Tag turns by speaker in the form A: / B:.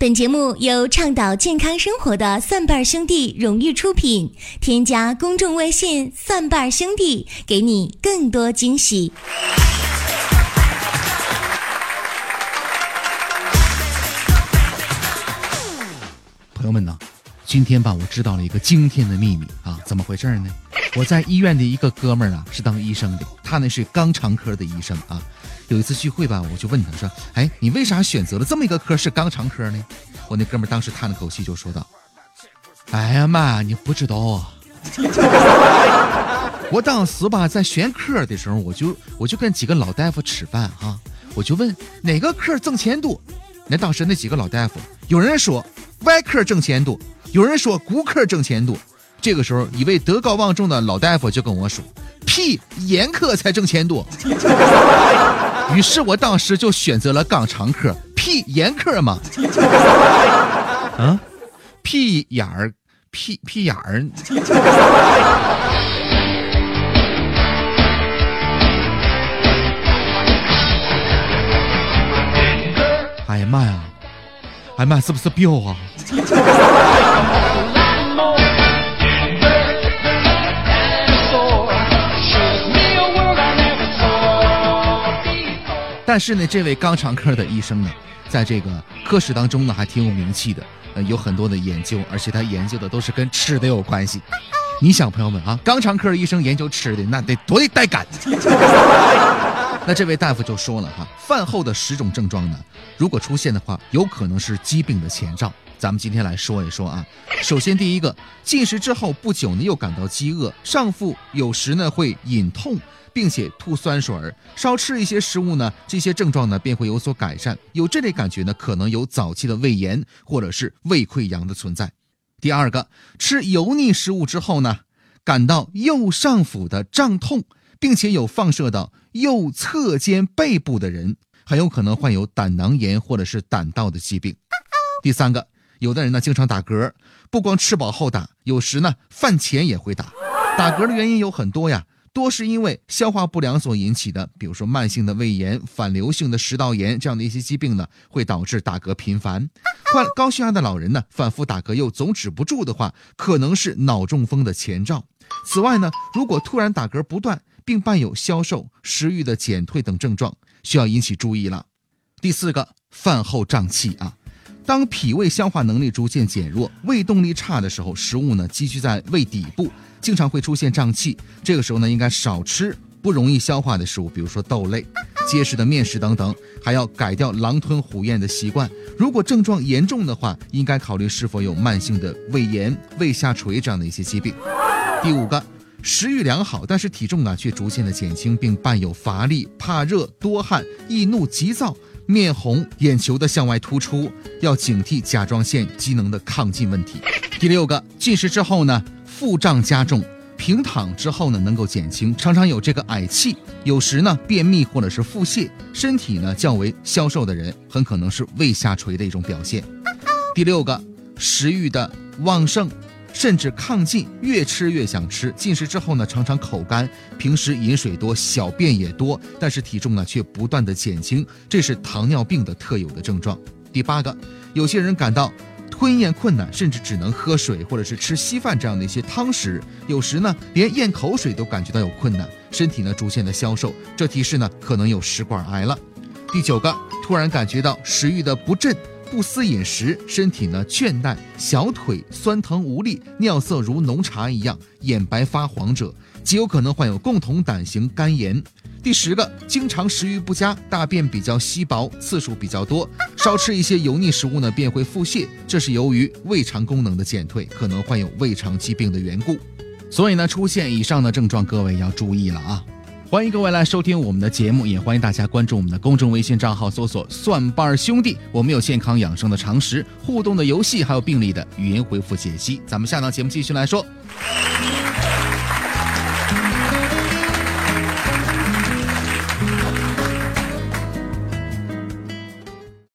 A: 本节目由倡导健康生活的蒜瓣兄弟荣誉出品。添加公众微信“蒜瓣兄弟”，给你更多惊喜。
B: 朋友们呢，今天吧，我知道了一个惊天的秘密啊！怎么回事呢？我在医院的一个哥们儿啊，是当医生的，他呢是肛肠科的医生啊。有一次聚会吧，我就问他说：“哎，你为啥选择了这么一个科是肛肠科呢？”我那哥们当时叹了口气就说道：“哎呀妈，你不知道啊！我当时吧在选科的时候，我就我就跟几个老大夫吃饭哈，我就问哪个科挣钱多。那当时那几个老大夫，有人说外科挣钱多，有人说骨科挣钱多。这个时候，一位德高望重的老大夫就跟我说：“屁，眼科才挣钱多。” 于是我当时就选择了肛肠科，屁眼科嘛。啊，屁眼儿，屁屁眼儿。哎呀妈呀，哎妈，是不是彪啊？但是呢，这位肛肠科的医生呢，在这个科室当中呢，还挺有名气的，呃，有很多的研究，而且他研究的都是跟吃的有关系。你想，朋友们啊，肛肠科的医生研究吃的，那得多得带感。那这位大夫就说了哈，饭后的十种症状呢，如果出现的话，有可能是疾病的前兆。咱们今天来说一说啊。首先，第一个，进食之后不久呢，又感到饥饿，上腹有时呢会隐痛。并且吐酸水儿，稍吃一些食物呢，这些症状呢便会有所改善。有这类感觉呢，可能有早期的胃炎或者是胃溃疡的存在。第二个，吃油腻食物之后呢，感到右上腹的胀痛，并且有放射到右侧肩背部的人，很有可能患有胆囊炎或者是胆道的疾病。第三个，有的人呢经常打嗝，不光吃饱后打，有时呢饭前也会打。打嗝的原因有很多呀。多是因为消化不良所引起的，比如说慢性的胃炎、反流性的食道炎这样的一些疾病呢，会导致打嗝频繁。患高血压的老人呢，反复打嗝又总止不住的话，可能是脑中风的前兆。此外呢，如果突然打嗝不断，并伴有消瘦、食欲的减退等症状，需要引起注意了。第四个，饭后胀气啊。当脾胃消化能力逐渐减弱、胃动力差的时候，食物呢积聚在胃底部，经常会出现胀气。这个时候呢，应该少吃不容易消化的食物，比如说豆类、结实的面食等等，还要改掉狼吞虎咽的习惯。如果症状严重的话，应该考虑是否有慢性的胃炎、胃下垂这样的一些疾病。第五个，食欲良好，但是体重啊却逐渐的减轻，并伴有乏力、怕热、多汗、易怒、急躁。面红、眼球的向外突出，要警惕甲状腺机能的亢进问题。第六个，进食之后呢，腹胀加重，平躺之后呢，能够减轻，常常有这个嗳气，有时呢便秘或者是腹泻，身体呢较为消瘦的人，很可能是胃下垂的一种表现。第六个，食欲的旺盛。甚至亢进，越吃越想吃。进食之后呢，常常口干，平时饮水多，小便也多，但是体重呢却不断的减轻，这是糖尿病的特有的症状。第八个，有些人感到吞咽困难，甚至只能喝水或者是吃稀饭这样的一些汤食，有时呢连咽口水都感觉到有困难，身体呢逐渐的消瘦，这提示呢可能有食管癌了。第九个，突然感觉到食欲的不振。不思饮食，身体呢倦怠，小腿酸疼无力，尿色如浓茶一样，眼白发黄者，极有可能患有共同胆型肝炎。第十个，经常食欲不佳，大便比较稀薄，次数比较多，少吃一些油腻食物呢，便会腹泻，这是由于胃肠功能的减退，可能患有胃肠疾病的缘故。所以呢，出现以上的症状，各位要注意了啊。欢迎各位来收听我们的节目，也欢迎大家关注我们的公众微信账号，搜索“蒜瓣兄弟”。我们有健康养生的常识、互动的游戏，还有病例的语音回复解析。咱们下档节目继续来说。